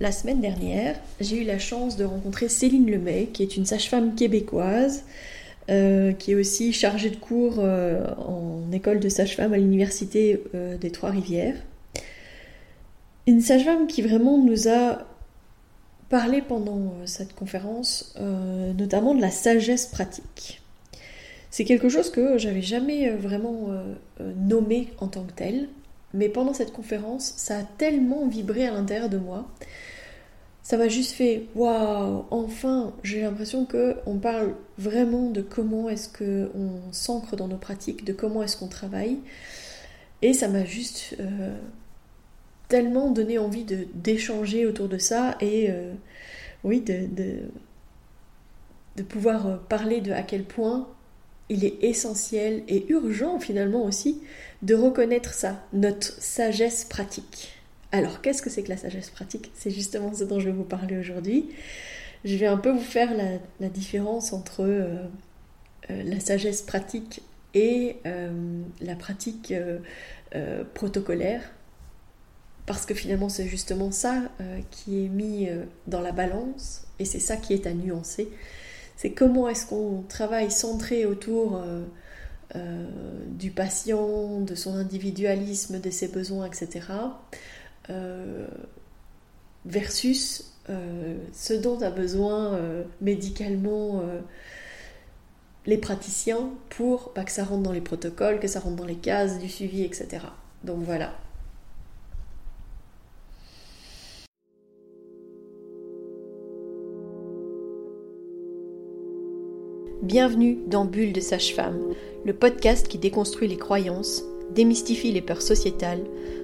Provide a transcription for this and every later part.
La semaine dernière, j'ai eu la chance de rencontrer Céline Lemay, qui est une sage-femme québécoise, euh, qui est aussi chargée de cours euh, en école de sage-femme à l'université euh, des Trois-Rivières. Une sage-femme qui vraiment nous a parlé pendant cette conférence, notamment de la sagesse pratique. C'est quelque chose que j'avais jamais vraiment nommé en tant que tel, mais pendant cette conférence, ça a tellement vibré à l'intérieur de moi ça m'a juste fait waouh, enfin, j'ai l'impression que on parle vraiment de comment est-ce que on s'ancre dans nos pratiques, de comment est-ce qu'on travaille, et ça m'a juste euh, tellement donné envie de d'échanger autour de ça et euh, oui de, de, de pouvoir euh, parler de à quel point il est essentiel et urgent finalement aussi de reconnaître ça, notre sagesse pratique. Alors, qu'est-ce que c'est que la sagesse pratique? C'est justement ce dont je vais vous parler aujourd'hui. Je vais un peu vous faire la, différence entre euh, euh, la sagesse pratique et euh, la pratique protocolaire. Parce que finalement, c'est justement ça qui est mis dans la balance et c'est ça qui est à nuancer. C'est comment est-ce qu'on travaille centré autour du patient, de son individualisme, de ses besoins, etc versus euh, ce dont a besoin euh, médicalement les praticiens pour pas que ça rentre dans les protocoles, que ça rentre dans les cases du suivi, etc. Donc voilà. Bienvenue dans Bulle de Sage-Femme, le podcast qui déconstruit les croyances, démystifie les peurs sociétales,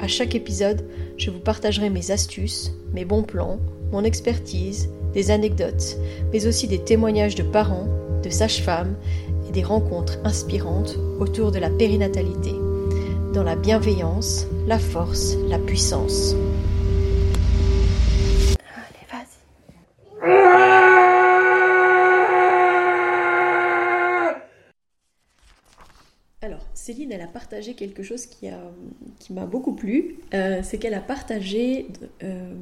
À chaque épisode, je vous partagerai mes astuces, mes bons plans, mon expertise, des anecdotes, mais aussi des témoignages de parents, de sages-femmes et des rencontres inspirantes autour de la périnatalité, dans la bienveillance, la force, la puissance. Partagé quelque chose qui, qui m'a beaucoup plu. Euh, c'est qu'elle a partagé euh,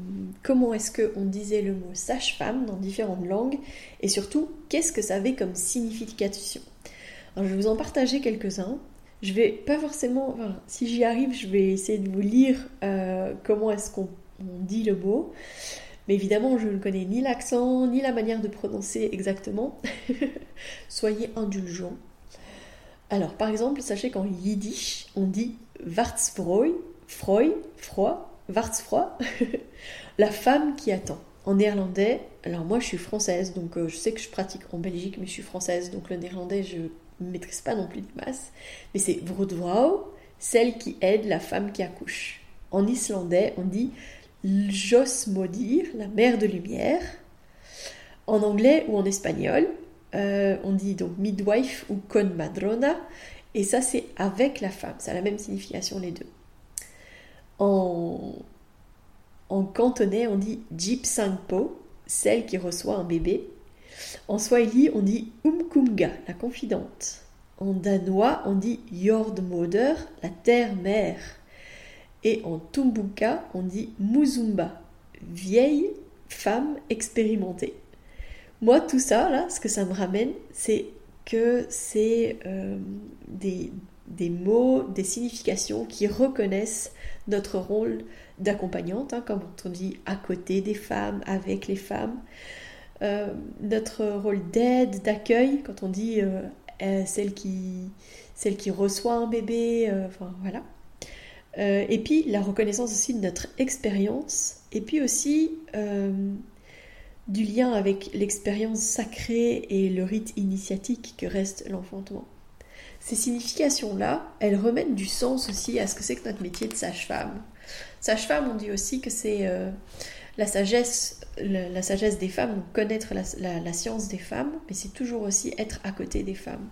comment est-ce qu'on disait le mot sage-femme dans différentes langues et surtout qu'est-ce que ça avait comme signification. Je vais vous en partager quelques-uns. Je vais pas forcément, si j'y arrive, je vais essayer de vous lire euh, comment est-ce qu'on dit le mot. Mais évidemment, je ne connais ni l'accent, ni la manière de prononcer exactement. Soyez indulgents. Alors, par exemple, sachez qu'en yiddish, on dit Wartsfreu, Freu, Froid, Wartsfroi, la femme qui attend. En néerlandais, alors moi je suis française, donc euh, je sais que je pratique en Belgique, mais je suis française, donc le néerlandais je ne maîtrise pas non plus de masse. Mais c'est Vroedvrouw, celle qui aide la femme qui accouche. En islandais, on dit Josmodir, la mère de lumière. En anglais ou en espagnol, euh, on dit donc midwife ou con madrona, et ça c'est avec la femme, ça a la même signification les deux. En, cantonais, on dit Jip Sangpo, celle qui reçoit un bébé. En swahili, on dit Umkunga, la confidente. En danois, on dit Jordmoder, la terre-mère. Et en tumbuka, on dit Muzumba, vieille femme expérimentée. Moi, tout ça, là, ce que ça me ramène, c'est que c'est euh, des, mots, des significations qui reconnaissent notre rôle d'accompagnante, hein, comme on dit à côté des femmes, avec les femmes. Euh, notre rôle d'aide, d'accueil, quand on dit euh, celle, qui, celle qui reçoit un bébé, enfin voilà. et puis la reconnaissance aussi de notre expérience, et puis aussi du lien avec l'expérience sacrée et le rite initiatique que reste l'enfantement. Ces significations-là, elles remettent du sens aussi à ce que c'est que notre métier de sage-femme. Sage-femme, on dit aussi que c'est euh, la sagesse, la, sagesse des femmes, connaître la, science des femmes, mais c'est toujours aussi être à côté des femmes.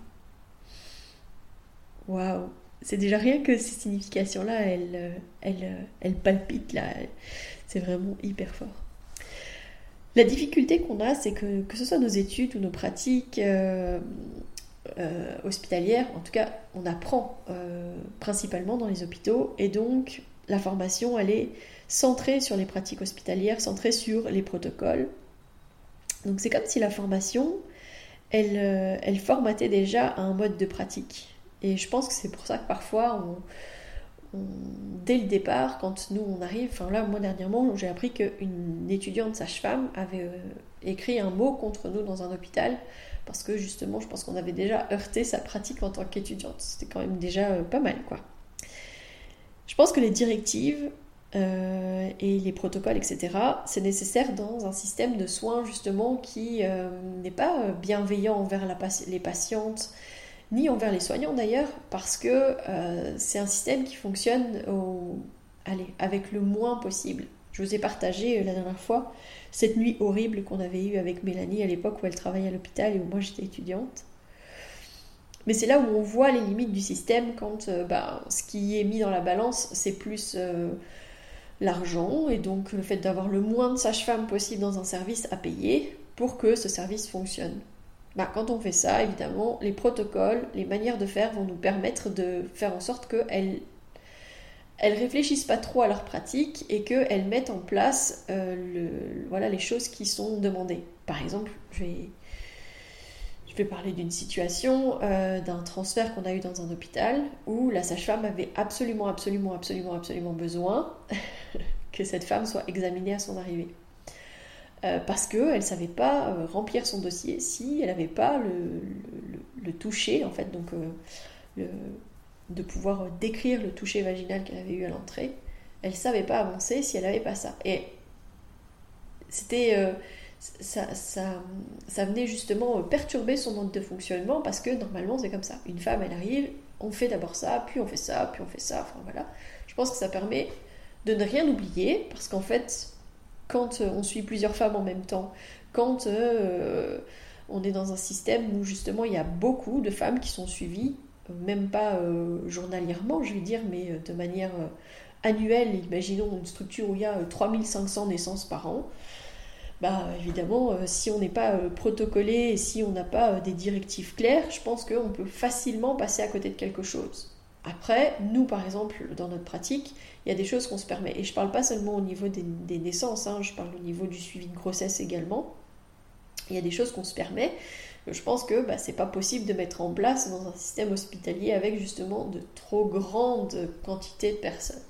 Waouh C'est déjà rien que ces significations-là, elles, elles, elles palpitent là. C'est vraiment hyper fort. La difficulté qu'on a, c'est que que ce soit nos études ou nos pratiques euh, euh, hospitalières, en tout cas, on apprend euh, principalement dans les hôpitaux, et donc la formation, elle est centrée sur les pratiques hospitalières, centrée sur les protocoles. Donc c'est comme si la formation, elle, elle formatait déjà un mode de pratique. Et je pense que c'est pour ça que parfois on, dès le départ, quand nous on arrive, enfin là, moi dernièrement, j'ai appris qu'une étudiante sage-femme avait euh, écrit un mot contre nous dans un hôpital parce que justement, je pense qu'on avait déjà heurté sa pratique en tant qu'étudiante. C'était quand même déjà euh, pas mal, quoi. Je pense que les directives euh, et les protocoles, etc., c'est nécessaire dans un système de soins justement qui n'est pas bienveillant envers les patientes ni envers les soignants d'ailleurs, parce que euh, c'est un système qui fonctionne. Allez, avec le moins possible. Je vous ai partagé euh, la dernière fois cette nuit horrible qu'on avait eue avec Mélanie à l'époque où elle travaillait à l'hôpital et où moi j'étais étudiante. Mais c'est là où on voit les limites du système quand euh, bah, ce qui est mis dans la balance, c'est plus l'argent et donc le fait d'avoir le moins de sages-femmes possible dans un service à payer pour que ce service fonctionne. Bah, quand on fait ça, évidemment, les protocoles, les manières de faire vont nous permettre de faire en sorte qu'elles elles réfléchissent pas trop à leur pratique et qu'elles mettent en place euh, voilà, les choses qui sont demandées. Par exemple, je vais, je vais parler d'une situation, euh, d'un transfert qu'on a eu dans un hôpital où la sage-femme avait absolument, absolument, absolument, absolument besoin que cette femme soit examinée à son arrivée. Euh, parce qu'elle ne savait pas euh, remplir son dossier si elle n'avait pas le, toucher, en fait, donc euh, de pouvoir décrire le toucher vaginal qu'elle avait eu à l'entrée. Elle ne savait pas avancer si elle n'avait pas ça. Et c'était. Ça, ça, ça, venait justement perturber son mode de fonctionnement parce que normalement c'est comme ça. Une femme, elle arrive, on fait d'abord ça, puis on fait ça, puis on fait ça. Enfin voilà. Je pense que ça permet de ne rien oublier parce qu'en fait, quand euh, on suit plusieurs femmes en même temps, quand euh, on est dans un système où justement il y a beaucoup de femmes qui sont suivies, même pas euh, journalièrement, je vais dire, mais de manière annuelle, imaginons une structure où il y a 3500 naissances par an, bah évidemment, si on n'est pas protocolé et si on n'a pas des directives claires, je pense qu'on peut facilement passer à côté de quelque chose. Après, nous, par exemple, dans notre pratique, il y a des choses qu'on se permet. Et je ne parle pas seulement au niveau des, naissances, hein, je parle au niveau du suivi de grossesse également. Il y a des choses qu'on se permet. Je pense que bah, c'est pas possible de mettre en place dans un système hospitalier avec justement de trop grandes quantités de personnes.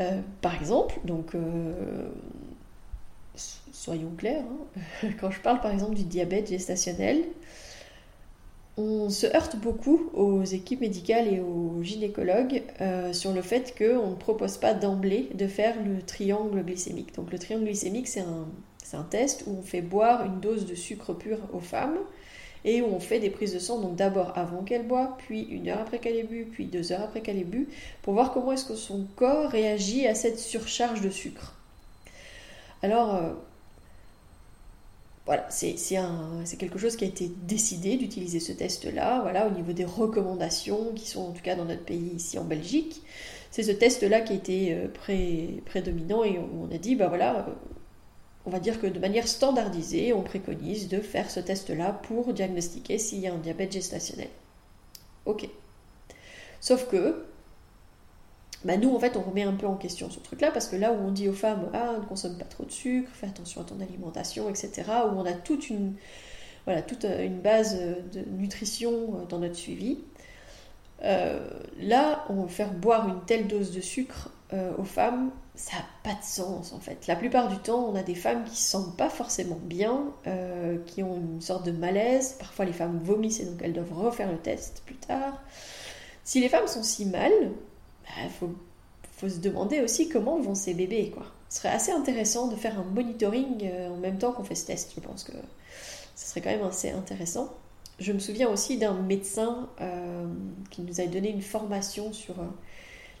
Euh, par exemple, donc euh, soyons clairs, hein, quand je parle par exemple du diabète gestationnel, on se heurte beaucoup aux équipes médicales et aux gynécologues euh, sur le fait qu'on ne propose pas d'emblée de faire le triangle glycémique. Donc le triangle glycémique, c'est un, test où on fait boire une dose de sucre pur aux femmes et où on fait des prises de sang, donc d'abord avant qu'elle boit, puis une heure après qu'elle ait bu, puis deux heures après qu'elle ait bu, pour voir comment est-ce que son corps réagit à cette surcharge de sucre. Alors, euh, voilà, c'est quelque chose qui a été décidé d'utiliser ce test-là, voilà, au niveau des recommandations qui sont en tout cas dans notre pays ici en Belgique. C'est ce test-là qui a été euh, prédominant et on, a dit, bah voilà, euh, on va dire que de manière standardisée, on préconise de faire ce test-là pour diagnostiquer s'il y a un diabète gestationnel. Ok. Sauf que bah nous, en fait, on remet un peu en question ce truc-là, parce que là où on dit aux femmes, ah, ne consomme pas trop de sucre, fais attention à ton alimentation, etc., où on a toute une, euh, base de nutrition euh, dans notre suivi, euh, là, on faire boire une telle dose de sucre aux femmes, ça n'a pas de sens en fait. La plupart du temps, on a des femmes qui ne se sentent pas forcément bien, qui ont une sorte de malaise. Parfois, les femmes vomissent et donc elles doivent refaire le test plus tard. Si les femmes sont si mal, il bah, faut, se demander aussi comment vont ces bébés. Quoi. Ce serait assez intéressant de faire un monitoring euh, en même temps qu'on fait ce test. Je pense que ce serait quand même assez intéressant. Je me souviens aussi d'un médecin euh, qui nous a donné une formation sur euh,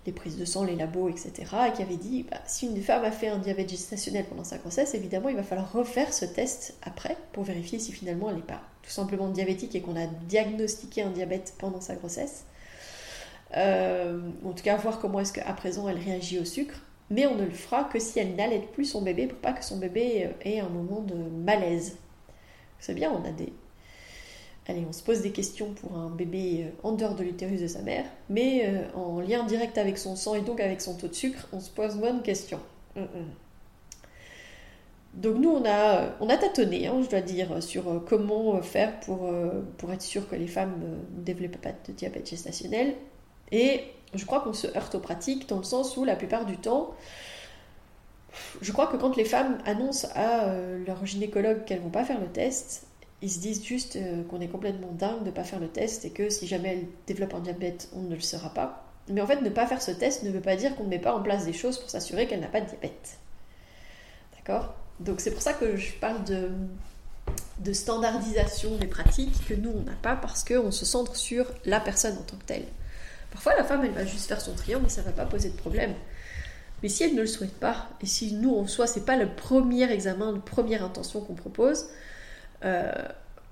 les prises de sang, les labos, etc. Et qui avait dit, bah, si une femme a fait un diabète gestationnel pendant sa grossesse, évidemment, il va falloir refaire ce test après pour vérifier si finalement elle n'est pas tout simplement diabétique et qu'on a diagnostiqué un diabète pendant sa grossesse. Euh, en tout cas, voir comment est-ce qu'à présent elle réagit au sucre. Mais on ne le fera que si elle n'allait plus son bébé pour pas que son bébé euh, ait un moment de malaise. C'est bien, on a des, Allez, on se pose des questions pour un bébé euh, en dehors de l'utérus de sa mère, mais en lien direct avec son sang et donc avec son taux de sucre, on se pose moins de questions. Mm, mm. Donc nous, on a, on a tâtonné, hein, je dois dire, sur comment faire pour, pour être sûr que les femmes ne développent pas de diabète gestationnel. Et je crois qu'on se heurte aux pratiques dans le sens où la plupart du temps, je crois que quand les femmes annoncent à leur gynécologue qu'elles vont pas faire le test, ils se disent juste euh, qu'on est complètement dingue de ne pas faire le test et que si jamais elle développe un diabète, on ne le saura pas. Mais en fait, ne pas faire ce test ne veut pas dire qu'on ne met pas en place des choses pour s'assurer qu'elle n'a pas de diabète. D'accord? Donc c'est pour ça que je parle de, de standardisation des pratiques que nous, on n'a pas parce qu'on se centre sur la personne en tant que telle. Parfois, la femme, elle va juste faire son triangle et ça va pas poser de problème. Mais si elle ne le souhaite pas, et si nous, en soi, c'est pas le premier examen, la première intention qu'on propose, euh,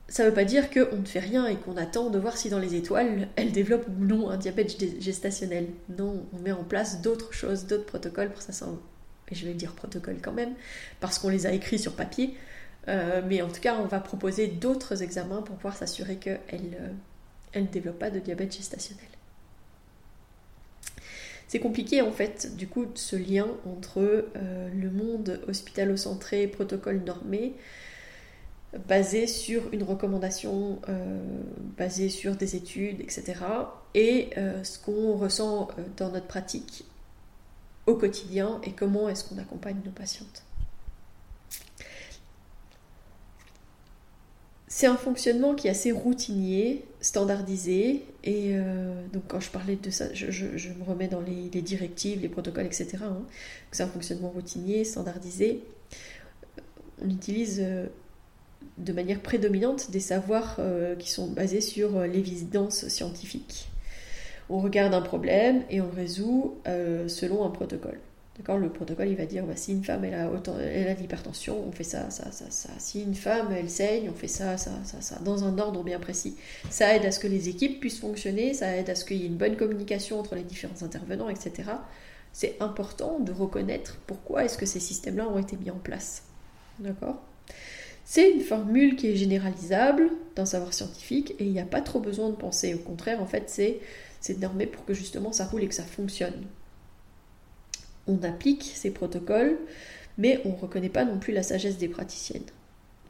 ça ne veut pas dire qu'on ne fait rien et qu'on attend de voir si dans les étoiles, elle développe ou non un diabète gestationnel. Non, on met en place d'autres choses, d'autres protocoles pour ça. Et je vais dire protocole quand même, parce qu'on les a écrits sur papier. Euh, mais en tout cas, on va proposer d'autres examens pour pouvoir s'assurer qu'elle euh, ne développe pas de diabète gestationnel. C'est compliqué en fait, du coup, ce lien entre le monde hospitalo-centré, protocole normé, basé sur une recommandation, euh, basée sur des études, etc. Et euh, ce qu'on ressent euh, dans notre pratique au quotidien et comment est-ce qu'on accompagne nos patientes. C'est un fonctionnement qui est assez routinier, standardisé, et donc quand je parlais de ça, je, me remets dans les, directives, les protocoles, etc. Hein. C'est un fonctionnement routinier, standardisé. On utilise de manière prédominante des savoirs euh, qui sont basés sur euh, l'évidence scientifique. On regarde un problème et on le résout euh, selon un protocole. D'accord Le protocole, il va dire bah, si une femme elle a, elle a de l'hypertension, on fait ça, ça, ça, ça. Si une femme elle saigne, on fait ça, ça, ça, ça, dans un ordre bien précis. Ça aide à ce que les équipes puissent fonctionner, ça aide à ce qu'il y ait une bonne communication entre les différents intervenants, etc. C'est important de reconnaître pourquoi est-ce que ces systèmes-là ont été mis en place. D'accord? C'est une formule qui est généralisable d'un savoir scientifique et il n'y a pas trop besoin de penser. Au contraire, en fait, c'est, c'est normé pour que justement ça roule et que ça fonctionne. On applique ces protocoles, mais on ne reconnaît pas non plus la sagesse des praticiennes.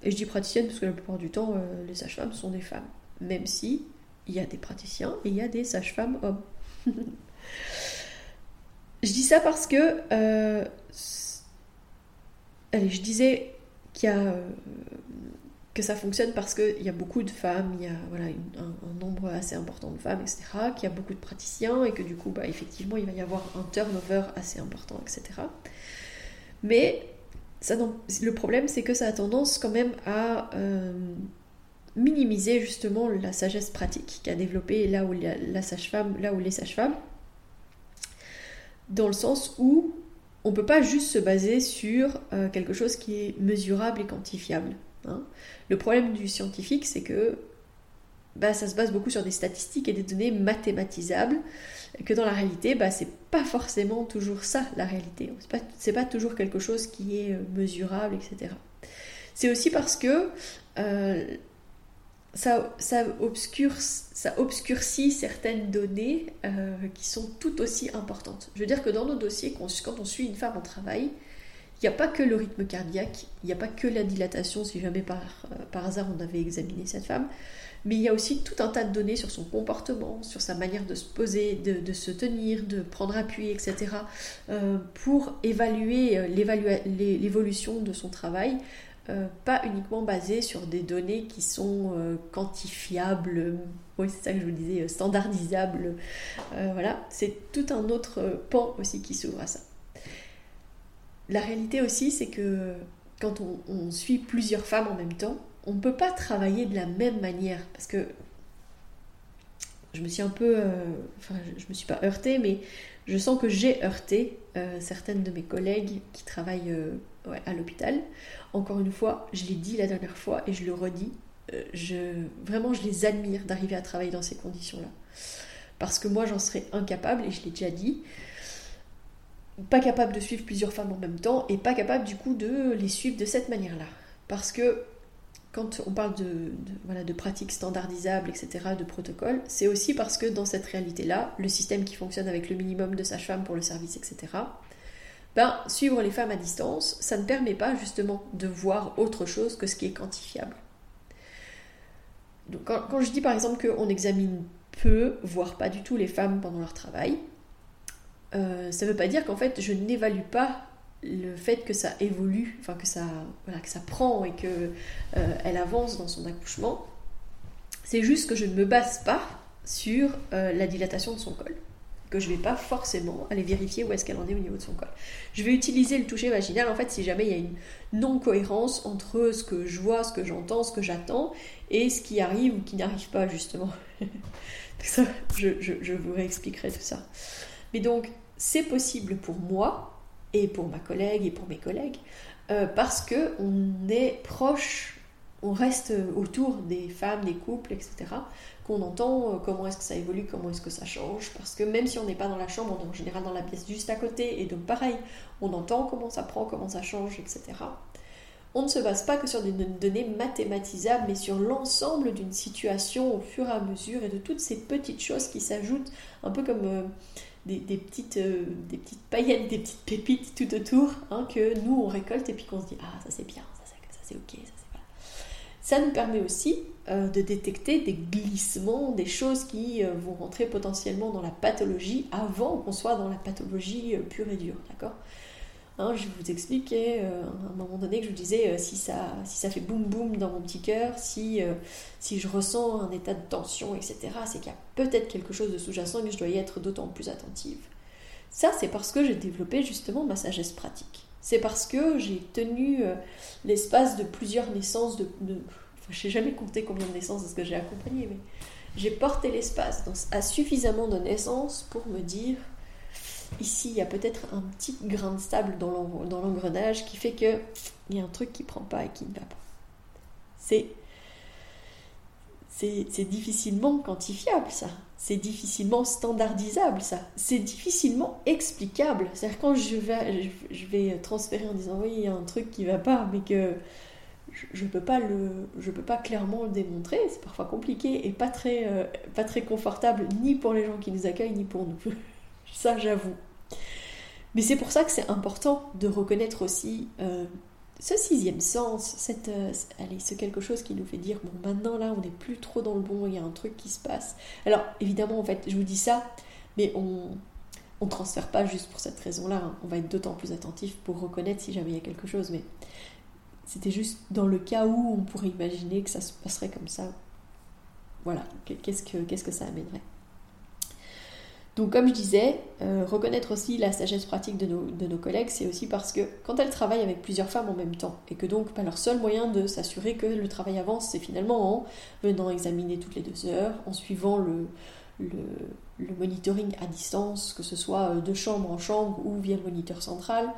Et je dis praticiennes parce que la plupart du temps, euh, les sages-femmes sont des femmes. Même si il y a des praticiens et il y a des sages-femmes hommes. je dis ça parce que... Euh, allez, je disais euh, que ça fonctionne parce qu'il y a beaucoup de femmes, il y a voilà, un, nombre assez important de femmes, etc., qu'il y a beaucoup de praticiens et que du coup, bah, effectivement, il va y avoir un turnover assez important, etc. Mais ça, le problème, c'est que ça a tendance quand même à euh, minimiser justement la sagesse pratique qu'a développée là où la, sage-femme, là où les sages-femmes, dans le sens où on ne peut pas juste se baser sur euh, quelque chose qui est mesurable et quantifiable. Hein. Le problème du scientifique, c'est que bah, ça se base beaucoup sur des statistiques et des données mathématisables, et que dans la réalité, bah, c'est pas forcément toujours ça la réalité. C'est pas, pas toujours quelque chose qui est euh, mesurable, etc. C'est aussi parce que euh, ça, obscurcit certaines données euh, qui sont tout aussi importantes. Je veux dire que dans nos dossiers, quand on suit une femme en travail, il n'y a pas que le rythme cardiaque, il n'y a pas que la dilatation, si jamais par, euh, par hasard on avait examiné cette femme, mais il y a aussi tout un tas de données sur son comportement, sur sa manière de se poser, de, se tenir, de prendre appui, etc., euh, pour évaluer l'évolution de son travail euh, pas uniquement basé sur des données qui sont euh, quantifiables, oui c'est ça que je vous disais, euh, standardisables. voilà, c'est tout un autre pan aussi qui s'ouvre à ça. La réalité aussi, c'est que quand on, suit plusieurs femmes en même temps, on ne peut pas travailler de la même manière parce que je me suis un peu, enfin, je, me suis pas heurtée, mais je sens que j'ai heurté certaines de mes collègues qui travaillent à l'hôpital. Encore une fois, je l'ai dit la dernière fois et je le redis, vraiment, je les admire d'arriver à travailler dans ces conditions-là. Parce que moi, j'en serais incapable, et je l'ai déjà dit, pas capable de suivre plusieurs femmes en même temps, et pas capable du coup de les suivre de cette manière-là. Parce que quand on parle de, voilà, de pratiques standardisables, etc., de protocoles, c'est aussi parce que dans cette réalité-là, le système qui fonctionne avec le minimum de sages-femmes pour le service, etc., ben, suivre les femmes à distance, ça ne permet pas justement de voir autre chose que ce qui est quantifiable. Donc, quand, quand je dis par exemple qu'on examine peu, voire pas du tout les femmes pendant leur travail, euh, ça ne veut pas dire qu'en fait je n'évalue pas le fait que ça évolue, enfin que ça, voilà, que ça prend et que euh, elle avance dans son accouchement. C'est juste que je ne me base pas sur euh, la dilatation de son col, que je ne vais pas forcément aller vérifier où est-ce qu'elle en est au niveau de son col. Je vais utiliser le toucher vaginal en fait si jamais il y a une non-cohérence entre ce que je vois, ce que j'entends, ce que j'attends et ce qui arrive ou qui n'arrive pas justement. ça, je, je, vous réexpliquerai tout ça. Mais donc, c'est possible pour moi et pour ma collègue et pour mes collègues euh, parce que on est proche, on reste autour des femmes, des couples, etc. Qu'on entend euh, comment est-ce que ça évolue, comment est-ce que ça change. Parce que même si on n'est pas dans la chambre, on est en général dans la pièce juste à côté, et donc pareil, on entend comment ça prend, comment ça change, etc on ne se base pas que sur des données mathématisables, mais sur l'ensemble d'une situation au fur et à mesure et de toutes ces petites choses qui s'ajoutent, un peu comme euh, des, petites, euh, des petites paillettes, des petites pépites tout autour, hein, que nous on récolte et puis qu'on se dit Ah, ça c'est bien, ça, c'est ok, ça c'est pas. Ça nous permet aussi euh, de détecter des glissements, des choses qui vont rentrer potentiellement dans la pathologie avant qu'on soit dans la pathologie pure et dure, d'accord? Hein, je vous expliquais euh, à un moment donné que je vous disais euh, si, ça, si ça fait boum boum dans mon petit cœur, si, euh, si je ressens un état de tension, etc., c'est qu'il y a peut-être quelque chose de sous-jacent et que je dois y être d'autant plus attentive. Ça, c'est parce que j'ai développé justement ma sagesse pratique. C'est parce que j'ai tenu l'espace de plusieurs naissances, de, de... Je n'ai jamais compté combien de naissances est-ce que j'ai accompagné, mais j'ai porté l'espace à suffisamment de naissances pour me dire Ici, il y a peut-être un petit grain de sable dans l'engrenage qui fait que il y a un truc qui prend pas et qui ne va pas. C'est difficilement quantifiable ça. C'est difficilement standardisable ça. C'est difficilement explicable. C'est-à-dire quand je vais, transférer en disant oui, il y a un truc qui va pas, mais que je ne peux, pas peux pas clairement le démontrer. C'est parfois compliqué et pas très, euh, pas très confortable ni pour les gens qui nous accueillent ni pour nous. Ça, j'avoue. Mais c'est pour ça que c'est important de reconnaître aussi euh, ce sixième sens, cette, euh, allez, ce quelque chose qui nous fait dire bon, maintenant là, on n'est plus trop dans le bon, il y a un truc qui se passe. Alors, évidemment, en fait, je vous dis ça, mais on on transfère pas juste pour cette raison-là. Hein. On va être d'autant plus attentif pour reconnaître si jamais il y a quelque chose. Mais c'était juste dans le cas où on pourrait imaginer que ça se passerait comme ça. Voilà, qu'est-ce que, qu'est-ce que ça amènerait? Donc comme je disais, euh, reconnaître aussi la sagesse pratique de nos, collègues, c'est aussi parce que quand elles travaillent avec plusieurs femmes en même temps, et que donc leur seul moyen de s'assurer que le travail avance, c'est finalement en venant examiner toutes les deux heures, en suivant le, monitoring à distance, que ce soit euh, de chambre en chambre ou via le moniteur central,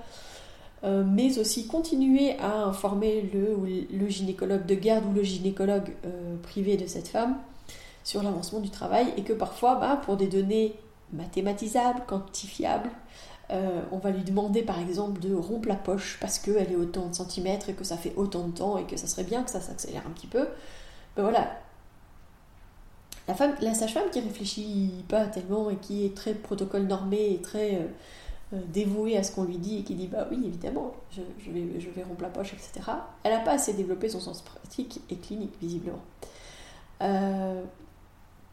euh, mais aussi continuer à informer le, le, gynécologue de garde ou le gynécologue privé de cette femme sur l'avancement du travail, et que parfois, bah, pour des données mathématisable, quantifiable. Euh, on va lui demander par exemple de rompre la poche parce qu'elle est autant de centimètres et que ça fait autant de temps et que ça serait bien que ça s'accélère un petit peu. Ben voilà. La, femme, la sage-femme qui réfléchit pas tellement et qui est très protocole normé et très euh, euh, dévouée à ce qu'on lui dit et qui dit bah oui évidemment je, vais, je vais rompre la poche etc. Elle n'a pas assez développé son sens pratique et clinique visiblement.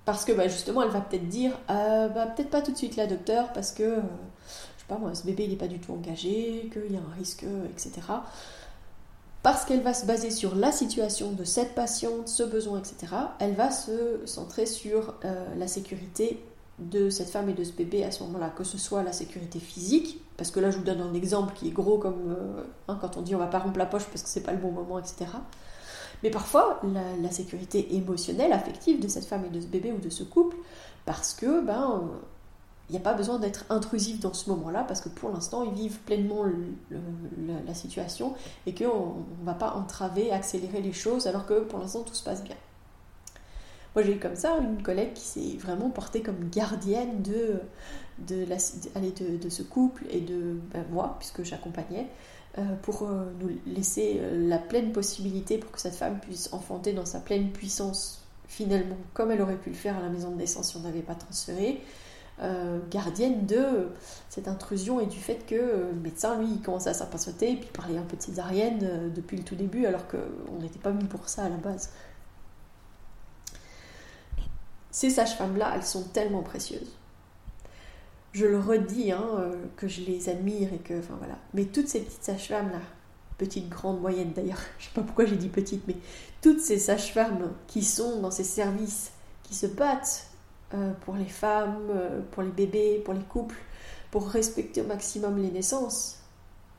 Parce que bah, justement, elle va peut-être dire euh, bah, peut-être pas tout de suite là, docteur, parce que, euh, je sais pas moi, ce bébé n'est pas du tout engagé, qu'il y a un risque, etc. Parce qu'elle va se baser sur la situation de cette patiente, ce besoin, etc. Elle va se centrer sur euh, la sécurité de cette femme et de ce bébé à ce moment-là, que ce soit la sécurité physique, parce que là je vous donne un exemple qui est gros comme hein, quand on dit on va pas rompre la poche parce que c'est pas le bon moment, etc mais parfois la, sécurité émotionnelle, affective de cette femme et de ce bébé ou de ce couple, parce que ben il n'y a pas besoin d'être intrusif dans ce moment-là, parce que pour l'instant ils vivent pleinement la situation et qu'on ne va pas entraver, accélérer les choses, alors que pour l'instant tout se passe bien. Moi, j'ai eu comme ça une collègue qui s'est vraiment portée comme gardienne de, de, la, de, de ce couple et de ben, moi, puisque j'accompagnais, euh, pour euh, nous laisser euh, la pleine possibilité pour que cette femme puisse enfanter dans sa pleine puissance, finalement, comme elle aurait pu le faire à la maison de naissance si on n'avait pas transféré. gardienne de cette intrusion et du fait que le médecin, lui, il commençait à s'impatienter et puis parlait un peu de césarienne depuis le tout début, alors qu'on n'était pas mis pour ça à la base. Ces sages-femmes-là, elles sont tellement précieuses. Je le redis, hein, euh, que je les admire et que, enfin voilà. Mais toutes ces petites sages-femmes-là, petites, grandes, moyennes d'ailleurs, je sais pas pourquoi j'ai dit petites, mais toutes ces sages-femmes qui sont dans ces services, qui se battent euh, pour les femmes, euh, pour les bébés, pour les couples, pour respecter au maximum les naissances.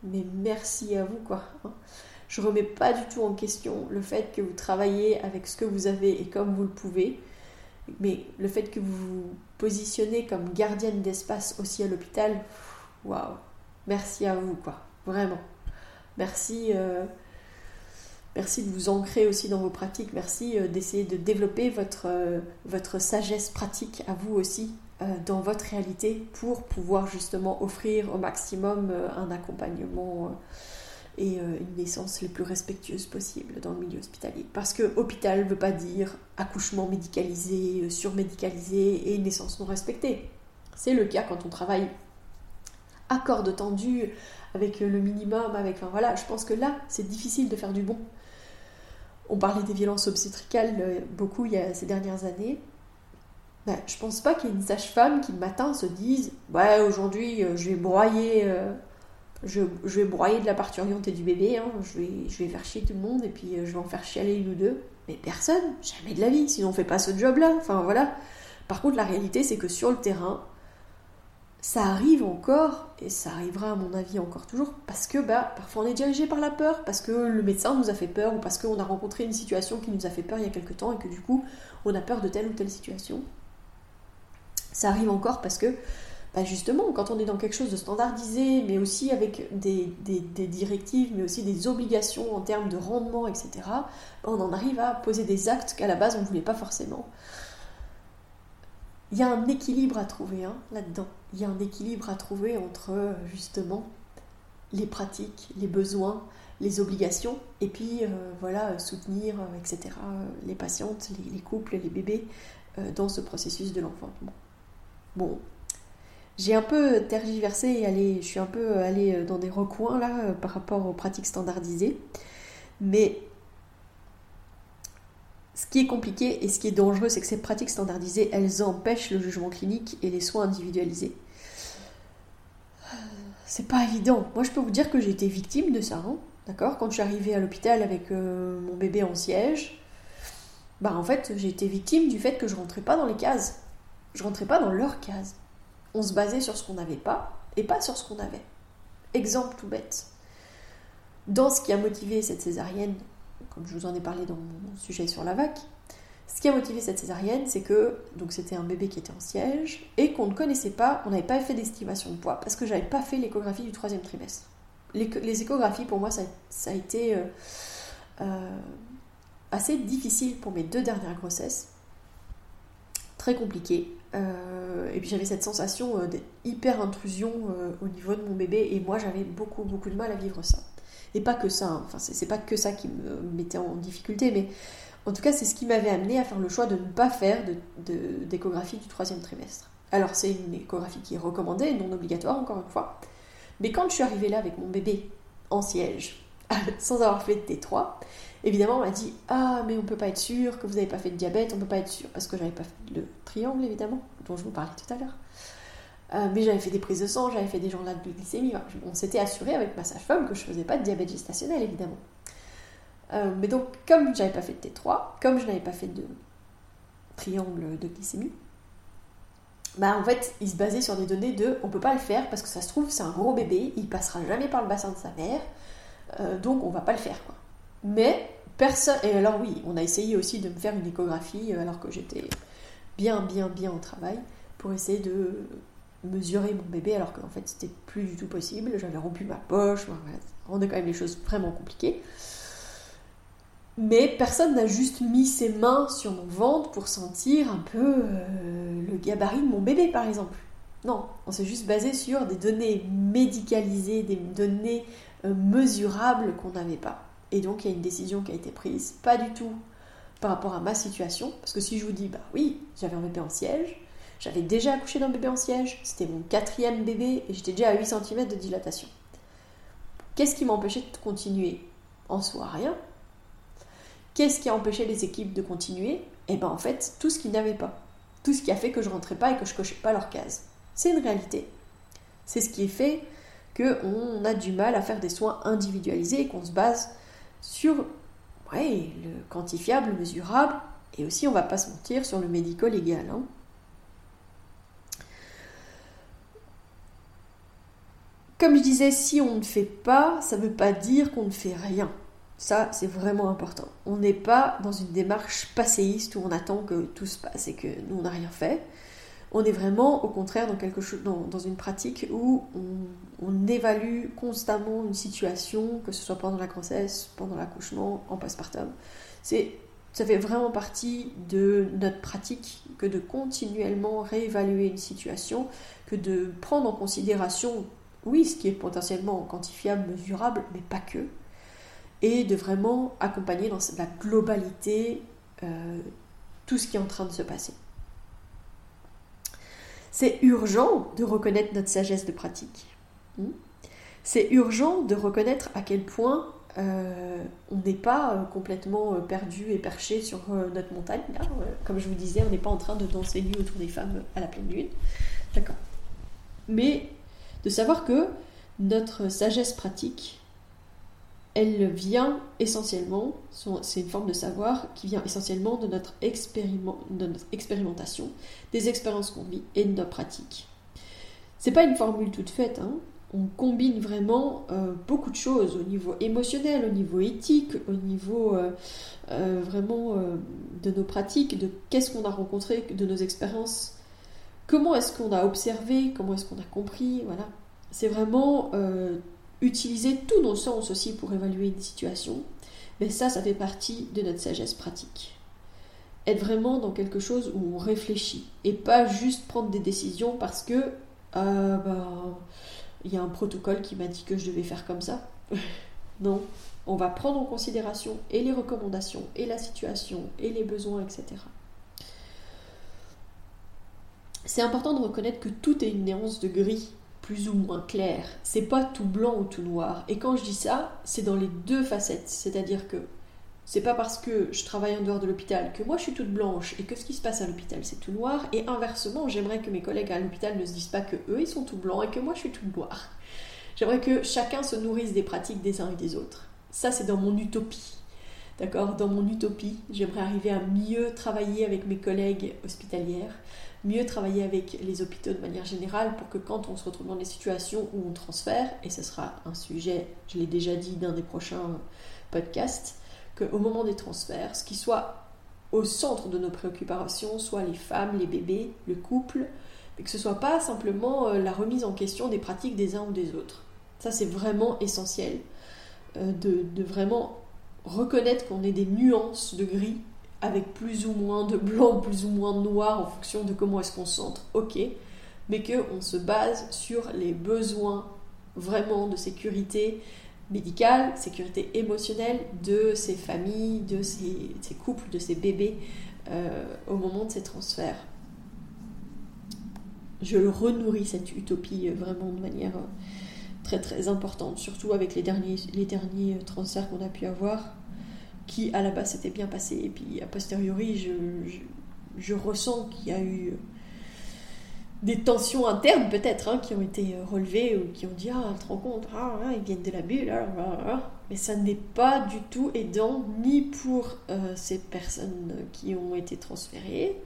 Mais merci à vous, quoi. Hein. Je remets pas du tout en question le fait que vous travaillez avec ce que vous avez et comme vous le pouvez. Mais le fait que vous vous positionnez comme gardienne d'espace aussi à l'hôpital, waouh, merci à vous, quoi, vraiment. Merci, euh, merci de vous ancrer aussi dans vos pratiques, merci euh, d'essayer de développer votre, euh, votre sagesse pratique à vous aussi dans votre réalité pour pouvoir justement offrir au maximum un accompagnement et euh, une naissance les plus respectueuse possible dans le milieu hospitalier. Parce que hôpital ne veut pas dire accouchement médicalisé, euh, surmédicalisé et naissance non respectée. C'est le cas quand on travaille à corde tendue, avec le minimum, avec. Enfin voilà, je pense que là, c'est difficile de faire du bon. On parlait des violences obstétricales euh, beaucoup il y a ces dernières années. Ben, je pense pas qu'il y ait une sage-femme qui le matin se dise Ouais, aujourd'hui, je vais broyer je, vais broyer de la parturiente et du bébé, hein. je, vais, je faire chier tout le monde et puis euh, je vais en faire chialer une ou deux. Mais personne, jamais de la vie, sinon on fait pas ce job-là. Enfin voilà. Par contre, la réalité, c'est que sur le terrain, ça arrive encore, et ça arrivera à mon avis encore toujours, parce que bah, parfois on est dirigé par la peur, parce que le médecin nous a fait peur, ou parce qu'on a rencontré une situation qui nous a fait peur il y a quelque temps, et que du coup on a peur de telle ou telle situation. Ça arrive encore parce que bah, justement, quand on est dans quelque chose de standardisé, mais aussi avec des, directives, mais aussi des obligations en termes de rendement, etc., bah, on en arrive à poser des actes qu'à la base on ne voulait pas forcément. Il y a un équilibre à trouver hein, là-dedans. Il y a un équilibre à trouver entre justement les pratiques, les besoins, les obligations, et puis euh, voilà, soutenir, etc., les patientes, les, couples, les bébés euh, dans ce processus de l'enfantement. Bon, j'ai un peu tergiversé et je suis un peu allée dans des recoins là euh, par rapport aux pratiques standardisées. Mais ce qui est compliqué et ce qui est dangereux, c'est que ces pratiques standardisées, elles empêchent le jugement clinique et les soins individualisés. C'est pas évident. Moi, je peux vous dire que j'ai été victime de ça. Hein. D'accord? Quand je suis arrivée à l'hôpital avec euh, mon bébé en siège, bah en fait, j'ai été victime du fait que je rentrais pas dans les cases. Je rentrais pas dans leurs cases on se basait sur ce qu'on n'avait pas et pas sur ce qu'on avait. Exemple tout bête. Dans ce qui a motivé cette césarienne, comme je vous en ai parlé dans mon sujet sur la vac, ce qui a motivé cette césarienne, c'est que donc c'était un bébé qui était en siège et qu'on ne connaissait pas, on n'avait pas fait d'estimation de poids parce que j'avais pas fait l'échographie du troisième trimestre. Les, échographies pour moi ça, a été euh, euh, assez difficile pour mes deux dernières grossesses, très compliqué. Euh, et puis j'avais cette sensation euh, d'hyper intrusion euh, au niveau de mon bébé et moi j'avais beaucoup beaucoup de mal à vivre ça. Et pas que ça, hein. enfin c'est pas que ça qui me mettait en difficulté, mais en tout cas c'est ce qui m'avait amené à faire le choix de ne pas faire d'échographie de, du troisième trimestre. Alors c'est une échographie qui est recommandée, non obligatoire encore une fois. Mais quand je suis arrivée là avec mon bébé en siège, sans avoir fait de T3, Évidemment, on m'a dit Ah, mais on peut pas être sûr que vous n'avez pas fait de diabète, on peut pas être sûr, parce que j'avais pas fait le triangle, évidemment, dont je vous parlais tout à l'heure. Euh, mais j'avais fait des prises de sang, j'avais fait des journaux de glycémie. on s'était assuré avec ma sage-femme que je faisais pas de diabète gestationnel, évidemment. Euh, mais donc, comme j'avais pas fait de T3, comme je n'avais pas fait de triangle de glycémie, bah en fait, il se basait sur des données de on peut pas le faire parce que ça se trouve, c'est un gros bébé, il passera jamais par le bassin de sa mère, euh, donc on va pas le faire. Quoi. Mais personne. Et alors, oui, on a essayé aussi de me faire une échographie alors que j'étais bien, bien, bien au travail pour essayer de mesurer mon bébé alors qu'en fait c'était plus du tout possible. J'avais rompu ma poche, ça rendait quand même les choses vraiment compliquées. Mais personne n'a juste mis ses mains sur mon ventre pour sentir un peu euh, le gabarit de mon bébé par exemple. Non, on s'est juste basé sur des données médicalisées, des données euh, mesurables qu'on n'avait pas. Et donc il y a une décision qui a été prise, pas du tout par rapport à ma situation, parce que si je vous dis, bah oui, j'avais un bébé en siège, j'avais déjà accouché d'un bébé en siège, c'était mon quatrième bébé et j'étais déjà à 8 cm de dilatation. Qu'est-ce qui m'empêchait de continuer? En soi, rien. Qu'est-ce qui a empêché les équipes de continuer? Eh bien en fait, tout ce qu'ils n'avaient pas. Tout ce qui a fait que je rentrais pas et que je cochais pas leur case. C'est une réalité. C'est ce qui est fait qu'on a du mal à faire des soins individualisés et qu'on se base sur ouais, le quantifiable, le mesurable, et aussi, on va pas se mentir, sur le médico-légal. Hein. Comme je disais, si on ne fait pas, ça ne veut pas dire qu'on ne fait rien. Ça, c'est vraiment important. On n'est pas dans une démarche passéiste où on attend que tout se passe et que nous, on n'a rien fait. On est vraiment, au contraire, dans, quelque chose, dans, une pratique où on, on, évalue constamment une situation, que ce soit pendant la grossesse, pendant l'accouchement, en postpartum. C'est, ça fait vraiment partie de notre pratique que de continuellement réévaluer une situation, que de prendre en considération oui, ce qui est potentiellement quantifiable, mesurable, mais pas que, et de vraiment accompagner dans la globalité euh, tout ce qui est en train de se passer. C'est urgent de reconnaître notre sagesse de pratique. Hmm? C'est urgent de reconnaître à quel point euh, on n'est pas euh, complètement perdu et perché sur notre montagne. comme je vous disais, on n'est pas en train de danser nu autour des femmes à la pleine lune. D'accord. Mais de savoir que notre sagesse pratique, elle vient essentiellement, c'est une forme de savoir qui vient essentiellement de notre, expérimentation, des expériences qu'on vit et de nos pratiques. C'est pas une formule toute faite, hein. on combine vraiment euh, beaucoup de choses au niveau émotionnel, au niveau éthique, au niveau euh, euh, vraiment de nos pratiques, de qu'est-ce qu'on a rencontré, de nos expériences Comment est-ce qu'on a observé Comment est-ce qu'on a compris Voilà. C'est vraiment utiliser tout nos sens aussi pour évaluer une situation. Mais ça, ça fait partie de notre sagesse pratique. Être vraiment dans quelque chose où on réfléchit et pas juste prendre des décisions parce que euh, bah, il y a un protocole qui m'a dit que je devais faire comme ça. non, on va prendre en considération et les recommandations et la situation et les besoins, etc c'est important de reconnaître que tout est une néance de gris plus ou moins clair. C'est pas tout blanc ou tout noir. Et quand je dis ça, c'est dans les deux facettes. C'est-à-dire que c'est pas parce que je travaille en dehors de l'hôpital que moi je suis toute blanche et que ce qui se passe à l'hôpital c'est tout noir. Et inversement, j'aimerais que mes collègues à l'hôpital ne se disent pas que eux ils sont tout blancs et que moi je suis toute noire. J'aimerais que chacun se nourrisse des pratiques des uns et des autres. Ça c'est dans mon utopie. D'accord? Dans mon utopie, j'aimerais arriver à mieux travailler avec mes collègues hospitalières, mieux travailler avec les hôpitaux de manière générale pour que quand on se retrouve dans des situations où on transfère, et ce sera un sujet, je l'ai déjà dit dans des prochains podcasts, qu'au moment des transferts, ce qui soit au centre de nos préoccupations soit les femmes, les bébés, le couple, et que ce soit pas simplement euh, la remise en question des pratiques des uns ou des autres. Ça, c'est vraiment essentiel euh, de, de vraiment reconnaître qu'on ait des nuances de gris avec plus ou moins de blanc, plus ou moins de noir en fonction de comment est-ce qu'on se centre, ok, mais qu'on se base sur les besoins vraiment de sécurité médicale, sécurité émotionnelle de ces familles, de ces, couples, de ces bébés euh, au moment de ces transferts. Je renourris cette utopie euh, vraiment de manière euh, très très importante, surtout avec les derniers, les derniers transferts qu'on a pu avoir qui à la base s'était bien passé. Et puis a posteriori, je, je, ressens qu'il y a eu des tensions internes peut-être hein, qui ont été relevées ou qui ont dit Ah, te rends compte, ah, ils viennent de la bulle, ah, ah, ah. mais ça n'est pas du tout aidant ni pour euh, ces personnes qui ont été transférées.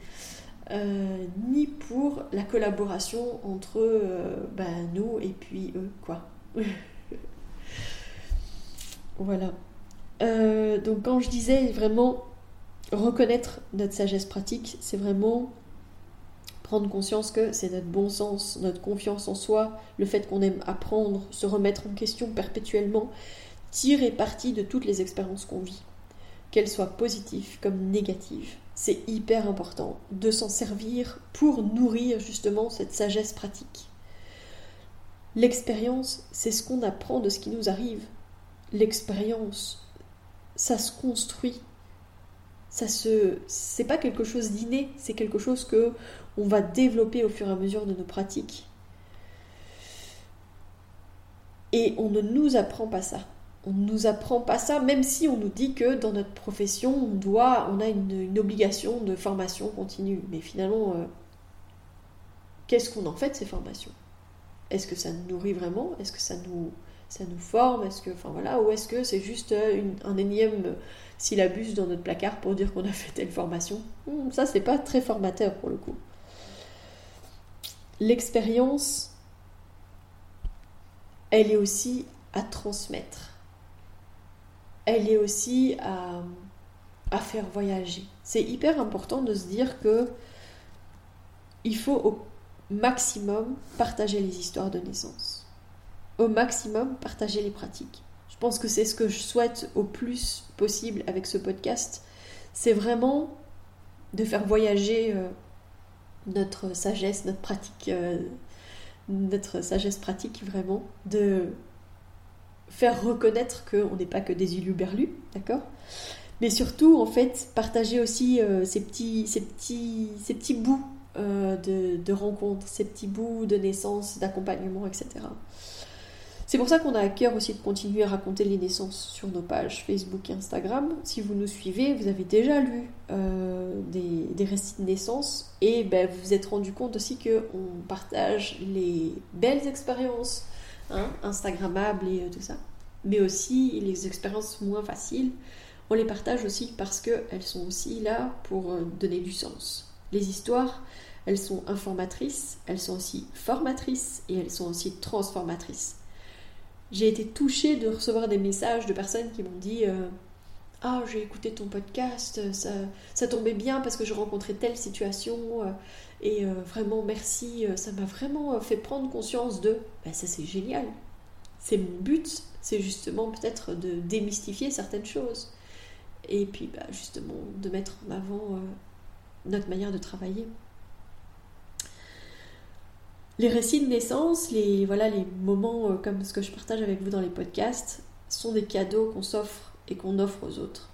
Euh, ni pour la collaboration entre euh, ben, nous et puis eux, quoi. voilà. Euh, donc quand je disais vraiment reconnaître notre sagesse pratique, c'est vraiment prendre conscience que c'est notre bon sens, notre confiance en soi, le fait qu'on aime apprendre, se remettre en question perpétuellement, tirer parti de toutes les expériences qu'on vit, qu'elles soient positives comme négatives. C'est hyper important de s'en servir pour nourrir justement cette sagesse pratique. L'expérience, c'est ce qu'on apprend de ce qui nous arrive. L'expérience, ça se construit. Ça se c'est pas quelque chose d'inné, c'est quelque chose que on va développer au fur et à mesure de nos pratiques. Et on ne nous apprend pas ça. On ne nous apprend pas ça, même si on nous dit que dans notre profession, on doit, on a une, obligation de formation continue. Mais finalement, euh, qu'est-ce qu'on en fait de ces formations? Est-ce que ça nous nourrit vraiment? Est-ce que ça nous, ça nous forme Est-ce que, enfin voilà, ou est-ce que c'est juste euh, un énième syllabus dans notre placard pour dire qu'on a fait telle formation? Hmm, Ça, c'est pas très formateur pour le coup. L'expérience, elle est aussi à transmettre. Elle est aussi à, à faire voyager. C'est hyper important de se dire que il faut au maximum partager les histoires de naissance au maximum partager les pratiques. Je pense que c'est ce que je souhaite au plus possible avec ce podcast. C'est vraiment de faire voyager euh, notre sagesse, notre pratique, euh, notre sagesse pratique vraiment, de faire reconnaître qu'on n'est pas que des berlus, d'accord? Mais surtout, en fait, partager aussi euh, ces, petits, ces, petits, ces petits bouts de, de rencontres, ces petits bouts de naissance, d'accompagnement, etc. C'est pour ça qu'on a à cœur aussi de continuer à raconter les naissances sur nos pages Facebook et Instagram. Si vous nous suivez, vous avez déjà lu euh, des, récits de naissance et ben, vous vous êtes rendu compte aussi qu'on partage les belles expériences hein, Instagrammables et euh, tout ça, mais aussi les expériences moins faciles. On les partage aussi parce qu'elles sont aussi là pour euh, donner du sens. Les histoires, elles sont informatrices, elles sont aussi formatrices et elles sont aussi transformatrices j'ai été touchée de recevoir des messages de personnes qui m'ont dit euh, Ah, j'ai écouté ton podcast, ça, ça, tombait bien parce que je rencontrais telle situation, euh, et euh, vraiment merci, ça m'a vraiment fait prendre conscience de. Ben, ça, c'est génial. C'est mon but, c'est justement peut-être de démystifier certaines choses. Et puis, bah, justement, de mettre en avant notre manière de travailler les récits de naissance, les, voilà, les moments euh, comme ce que je partage avec vous dans les podcasts, sont des cadeaux qu'on s'offre et qu'on offre aux autres.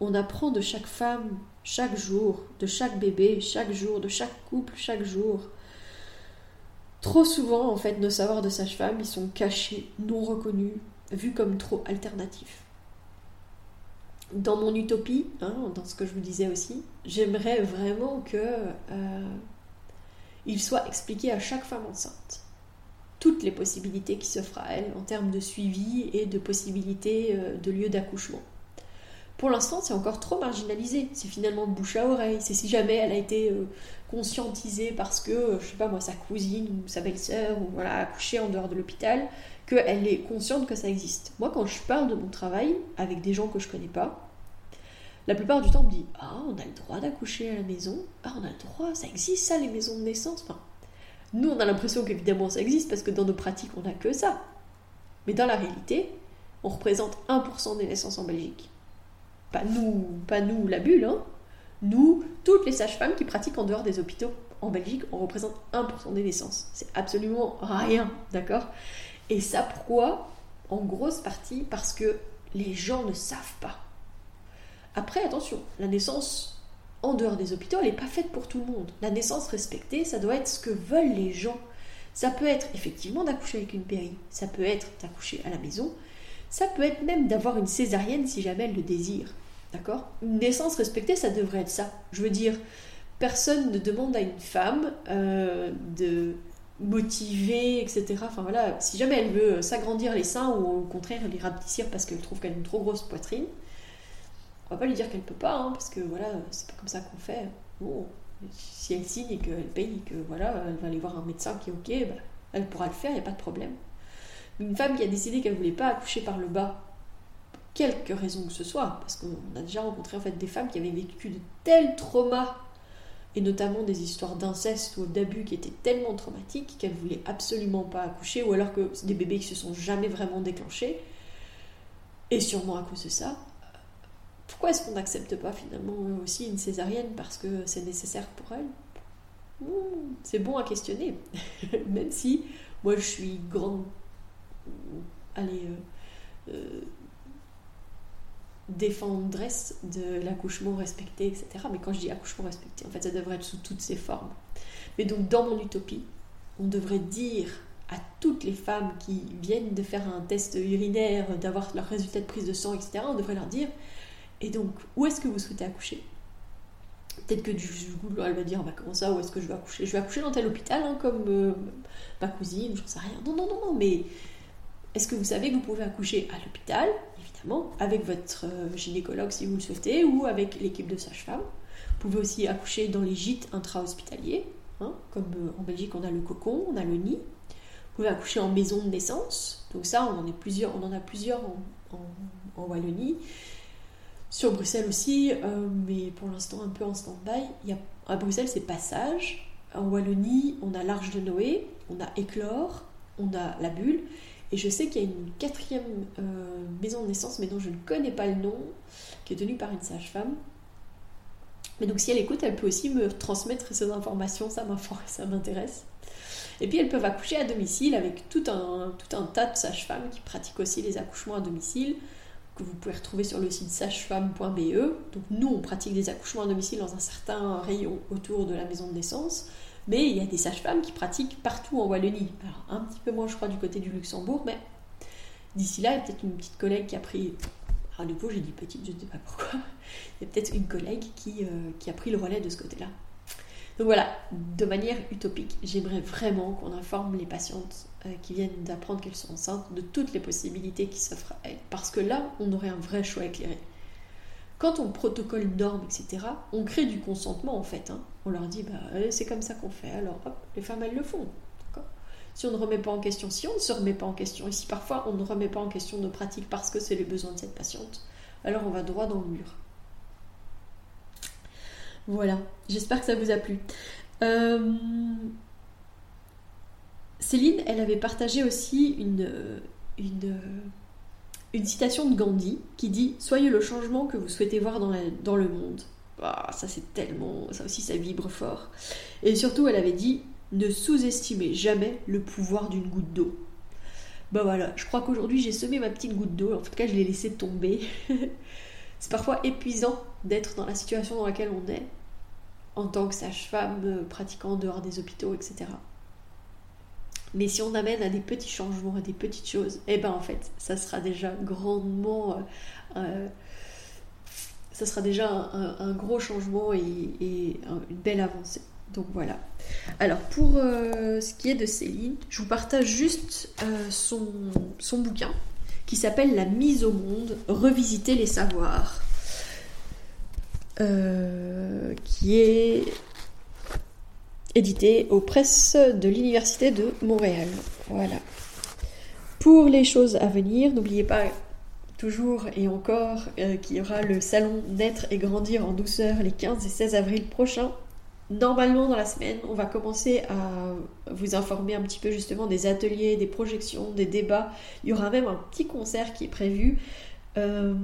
On apprend de chaque femme, chaque jour, de chaque bébé, chaque jour, de chaque couple, chaque jour. Trop souvent, en fait, nos savoirs de sage-femme, ils sont cachés, non reconnus, vus comme trop alternatifs. Dans mon utopie, hein, dans ce que je vous disais aussi, j'aimerais vraiment que euh, il soit expliqué à chaque femme enceinte toutes les possibilités qui s'offrent à elle en termes de suivi et de possibilités euh, de lieu d'accouchement. Pour l'instant, c'est encore trop marginalisé. C'est finalement bouche à oreille. C'est si jamais elle a été euh, conscientisée parce que, euh, je sais pas moi, sa cousine ou sa belle-sœur ou voilà, accouché en dehors de l'hôpital, qu'elle est consciente que ça existe. Moi, quand je parle de mon travail avec des gens que je connais pas, la plupart du temps, on me dit Ah, on a le droit d'accoucher à la maison. Ah, on a le droit, ça existe ça, les maisons de naissance. Enfin, nous, on a l'impression qu'évidemment ça existe parce que dans nos pratiques, on n'a que ça. Mais dans la réalité, on représente 1% des naissances en Belgique. Pas nous, pas nous, la bulle, hein. Nous, toutes les sages-femmes qui pratiquent en dehors des hôpitaux en Belgique, on représente 1% des naissances. C'est absolument rien, d'accord? Et ça, pourquoi? En grosse partie parce que les gens ne savent pas. Après, attention, la naissance en dehors des hôpitaux, elle n'est pas faite pour tout le monde. La naissance respectée, ça doit être ce que veulent les gens. Ça peut être effectivement d'accoucher avec une péri, ça peut être d'accoucher à la maison, ça peut être même d'avoir une césarienne si jamais elle le désire. D'accord? Une naissance respectée, ça devrait être ça. Je veux dire, personne ne demande à une femme euh, de motiver, etc. Enfin voilà, si jamais elle veut s'agrandir les seins ou au contraire les rapetisser parce qu'elle trouve qu'elle a une trop grosse poitrine, va pas lui dire qu'elle peut pas, hein, parce que voilà, c'est pas comme ça qu'on fait. Bon, si elle signe et qu'elle paye, et que voilà, elle va aller voir un médecin qui est ok, bah, elle pourra le faire, il n'y a pas de problème. Une femme qui a décidé qu'elle voulait pas accoucher par le bas, quelque raison que ce soit, parce qu'on a déjà rencontré en fait des femmes qui avaient vécu de tels traumas, et notamment des histoires d'inceste ou d'abus qui étaient tellement traumatiques qu'elles voulaient absolument pas accoucher, ou alors que des bébés qui se sont jamais vraiment déclenchés, et sûrement à cause de ça. Pourquoi est-ce qu'on n'accepte pas finalement aussi une césarienne parce que c'est nécessaire pour elle hmm, C'est bon à questionner, même si moi je suis grande, allez, euh, euh, défendresse de l'accouchement respecté, etc. Mais quand je dis accouchement respecté, en fait, ça devrait être sous toutes ses formes. Mais donc, dans mon utopie, on devrait dire à toutes les femmes qui viennent de faire un test urinaire, d'avoir leur résultat de prise de sang, etc., on devrait leur dire, et donc, où est-ce que vous souhaitez accoucher? Peut-être que du coup, elle va dire, bah, comment ça, où est-ce que je vais accoucher? Je vais accoucher dans tel hôpital, hein, comme euh, ma cousine, j'en sais rien. Non, non, non, non, mais est-ce que vous savez que vous pouvez accoucher à l'hôpital, évidemment, avec votre euh, gynécologue si vous le souhaitez, ou avec l'équipe de sage-femme Vous pouvez aussi accoucher dans les gîtes intra-hospitaliers, hein, comme euh, en Belgique on a le cocon, on a le nid. Vous pouvez accoucher en maison de naissance, donc ça on en, est plusieurs, on en a plusieurs en, Wallonie. Sur Bruxelles aussi, euh, mais pour l'instant un peu en stand-by. À Bruxelles c'est Passage, en Wallonie on a l'Arche de Noé, on a Éclore, on a la Bulle, et je sais qu'il y a une quatrième euh, maison de naissance, mais dont je ne connais pas le nom, qui est tenue par une sage-femme. Mais donc si elle écoute, elle peut aussi me transmettre ces informations, ça m'intéresse. Et puis elles peuvent accoucher à domicile avec tout un, tout un tas de sages-femmes qui pratiquent aussi les accouchements à domicile, que vous pouvez retrouver sur le site sagefemme.be. Donc nous, on pratique des accouchements à domicile dans un certain rayon autour de la maison de naissance. Mais il y a des sages-femmes qui pratiquent partout en Wallonie. Alors, un petit peu moins, je crois, du côté du Luxembourg, mais d'ici là, il y a peut-être une petite collègue qui a pris. Alors, du coup, j'ai dit petite, je ne sais pas pourquoi. Il y a peut-être une collègue qui, euh, qui a pris le relais de ce côté-là. Donc voilà, de manière utopique, j'aimerais vraiment qu'on informe les patientes qui viennent d'apprendre qu'elles sont enceintes de toutes les possibilités qui s'offrent à elles. Parce que là, on aurait un vrai choix éclairé. Quand on protocole une norme, etc., on crée du consentement en fait. Hein. On leur dit, bah, c'est comme ça qu'on fait, alors hop, les femmes elles le font. Si on ne remet pas en question, si on ne se remet pas en question, et si parfois on ne remet pas en question nos pratiques parce que c'est les besoins de cette patiente, alors on va droit dans le mur. Voilà, j'espère que ça vous a plu. Euh, Céline, elle avait partagé aussi une, citation de Gandhi qui dit Soyez le changement que vous souhaitez voir dans, le monde. Ah, ça c'est tellement. Ça aussi ça vibre fort. Et surtout, elle avait dit Ne sous-estimez jamais le pouvoir d'une goutte d'eau. Bah voilà, je crois qu'aujourd'hui j'ai semé ma petite goutte d'eau, en tout cas je l'ai laissée tomber. c'est parfois épuisant d'être dans la situation dans laquelle on est, en tant que sage-femme, pratiquant en dehors des hôpitaux, etc. Mais si on amène à des petits changements, à des petites choses, eh ben en fait, ça sera déjà grandement. Euh, euh, ça sera déjà un, gros changement et, une belle avancée. Donc voilà. Alors pour euh, ce qui est de Céline, je vous partage juste son, son, bouquin qui s'appelle La mise au monde, revisiter les savoirs. qui est édité aux presses de l'Université de Montréal. Voilà. Pour les choses à venir, n'oubliez pas toujours et encore euh, qu'il y aura le salon Naître et grandir en douceur les 15 et 16 avril prochains. Normalement, dans la semaine, on va commencer à vous informer un petit peu justement des ateliers, des projections, des débats. Il y aura même un petit concert qui est prévu. Euh,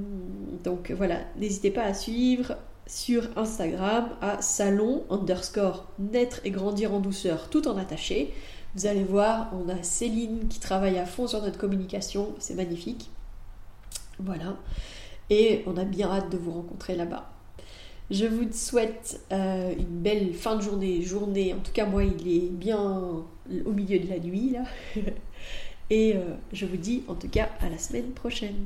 donc voilà, n'hésitez pas à suivre sur Instagram à salon underscore naître et grandir en douceur tout en attaché. Vous allez voir, on a Céline qui travaille à fond sur notre communication, c'est magnifique. Voilà. Et on a bien hâte de vous rencontrer là-bas. Je vous souhaite euh, une belle fin de journée, journée. En tout cas, moi, il est bien au milieu de la nuit là. Et euh, je vous dis en tout cas à la semaine prochaine.